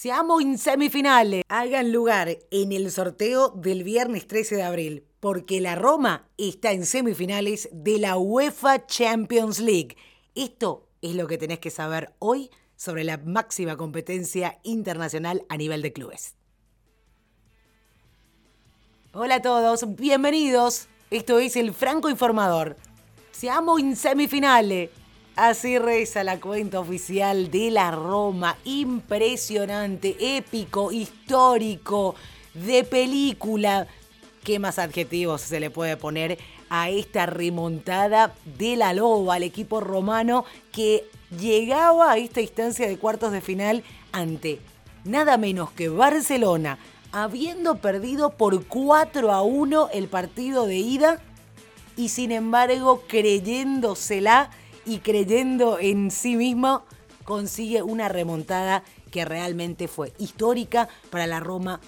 Seamos en semifinales. Hagan lugar en el sorteo del viernes 13 de abril, porque la Roma está en semifinales de la UEFA Champions League. Esto es lo que tenés que saber hoy sobre la máxima competencia internacional a nivel de clubes. Hola a todos, bienvenidos. Esto es el Franco Informador. Seamos en semifinales. Así reza la cuenta oficial de la Roma. Impresionante, épico, histórico, de película. ¿Qué más adjetivos se le puede poner a esta remontada de la Loba, al equipo romano que llegaba a esta instancia de cuartos de final ante nada menos que Barcelona, habiendo perdido por 4 a 1 el partido de ida y sin embargo creyéndosela y creyendo en sí mismo consigue una remontada que realmente fue histórica para la Roma,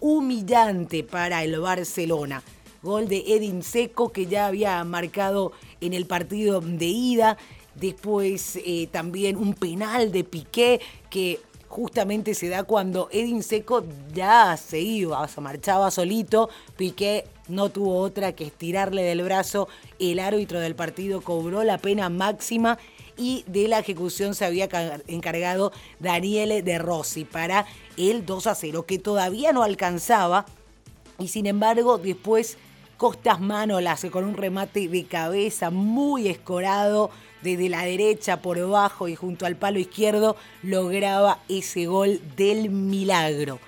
humillante para el Barcelona. Gol de Edin Seco que ya había marcado en el partido de ida. Después eh, también un penal de Piqué que justamente se da cuando Edin Seco ya se iba, se marchaba solito. Piqué no tuvo otra que estirarle del brazo. El árbitro del partido cobró la pena máxima y de la ejecución se había encargado Daniele De Rossi para el 2 a 0, que todavía no alcanzaba. Y sin embargo, después Costas Manolas con un remate de cabeza muy escorado desde la derecha por debajo y junto al palo izquierdo lograba ese gol del milagro.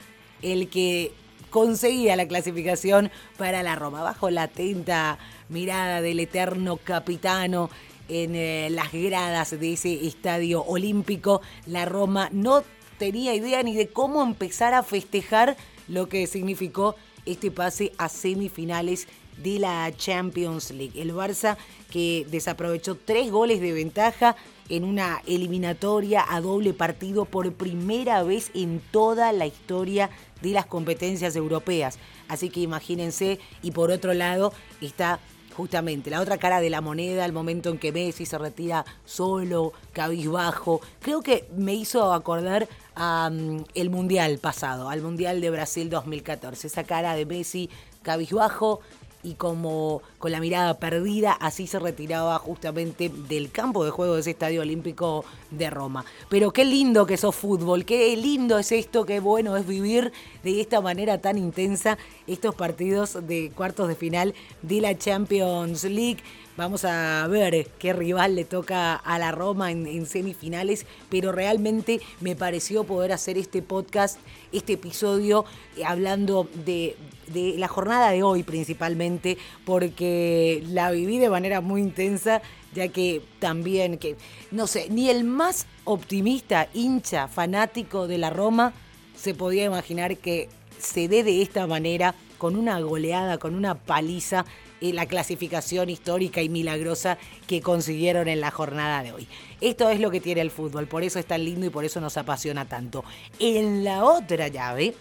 El que conseguía la clasificación para la Roma. Bajo la atenta mirada del eterno capitano en eh, las gradas de ese estadio olímpico, la Roma no tenía idea ni de cómo empezar a festejar lo que significó este pase a semifinales de la Champions League. El Barça que desaprovechó tres goles de ventaja en una eliminatoria a doble partido por primera vez en toda la historia de las competencias europeas. Así que imagínense, y por otro lado está justamente la otra cara de la moneda, el momento en que Messi se retira solo, cabizbajo. Creo que me hizo acordar al mm, el Mundial pasado, al Mundial de Brasil 2014. Esa cara de Messi cabizbajo, y como con la mirada perdida, así se retiraba justamente del campo de juego de ese estadio olímpico de Roma. Pero qué lindo que sos fútbol, qué lindo es esto, qué bueno es vivir de esta manera tan intensa estos partidos de cuartos de final de la Champions League. Vamos a ver qué rival le toca a la Roma en, semifinales, pero realmente me pareció poder hacer este podcast, este episodio, eh, hablando de, de la jornada de hoy principalmente, porque la viví de manera muy intensa, ya que también, que no sé, ni el más optimista, hincha, fanático de la Roma, se podía imaginar que se dé de esta manera, con una goleada, con una paliza la clasificación histórica y milagrosa que consiguieron en la jornada de hoy. Esto es lo que tiene el fútbol, por eso es tan lindo y por eso nos apasiona tanto. En la otra llave,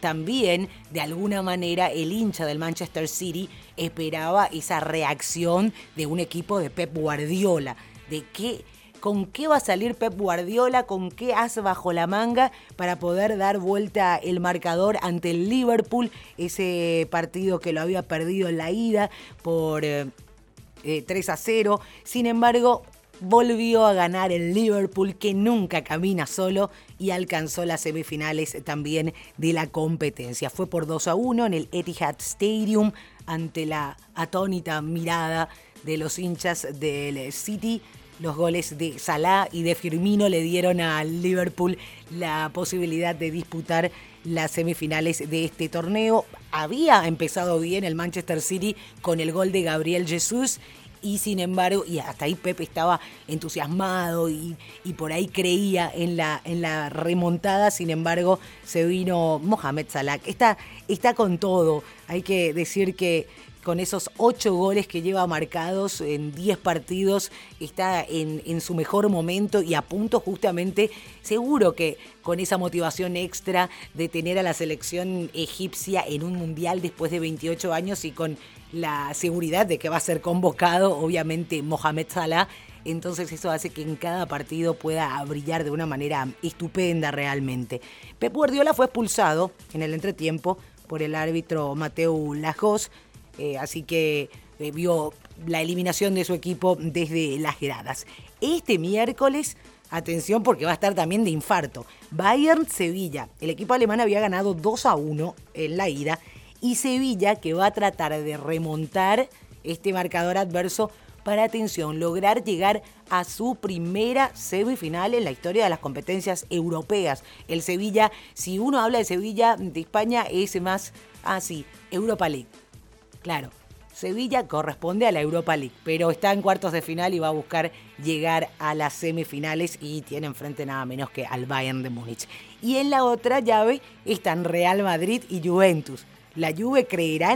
también, de alguna manera, el hincha del Manchester City esperaba esa reacción de un equipo de Pep Guardiola, de qué con qué va a salir Pep Guardiola, con qué hace bajo la manga para poder dar vuelta el marcador ante el Liverpool, ese partido que lo había perdido en la ida por 3 eh, eh, a 0. Sin embargo, volvió a ganar el Liverpool que nunca camina solo y alcanzó las semifinales también de la competencia. Fue por 2 a 1 en el Etihad Stadium ante la atónita mirada de los hinchas del City los goles de Salah y de Firmino le dieron al Liverpool la posibilidad de disputar las semifinales de este torneo. Había empezado bien el Manchester City con el gol de Gabriel Jesús y sin embargo, y hasta ahí Pepe estaba entusiasmado y, por ahí creía en la, en la remontada, sin embargo se vino Mohamed Salah. Está, está con todo, hay que decir que con esos ocho goles que lleva marcados en diez partidos, está en, su mejor momento y a punto justamente, seguro que con esa motivación extra de tener a la selección egipcia en un mundial después de 28 años y con la seguridad de que va a ser convocado, obviamente, Mohamed Salah entonces eso hace que en cada partido pueda brillar de una manera estupenda realmente. Pep Guardiola fue expulsado en el entretiempo por el árbitro Mateo Lajos, eh, así que eh, vio la eliminación de su equipo desde las gradas. Este miércoles, atención porque va a estar también de infarto, Bayern-Sevilla. El equipo alemán había ganado 2 a 1 en la ida y Sevilla que va a tratar de remontar este marcador adverso para, atención, lograr llegar a su primera semifinal en la historia de las competencias europeas. El Sevilla, si uno habla de Sevilla de España, es más así, ah, Europa League. Claro, Sevilla corresponde a la Europa League, pero está en cuartos de final y va a buscar llegar a las semifinales y tiene enfrente nada menos que al Bayern de Múnich. Y en la otra llave están Real Madrid y Juventus. La Juve creerá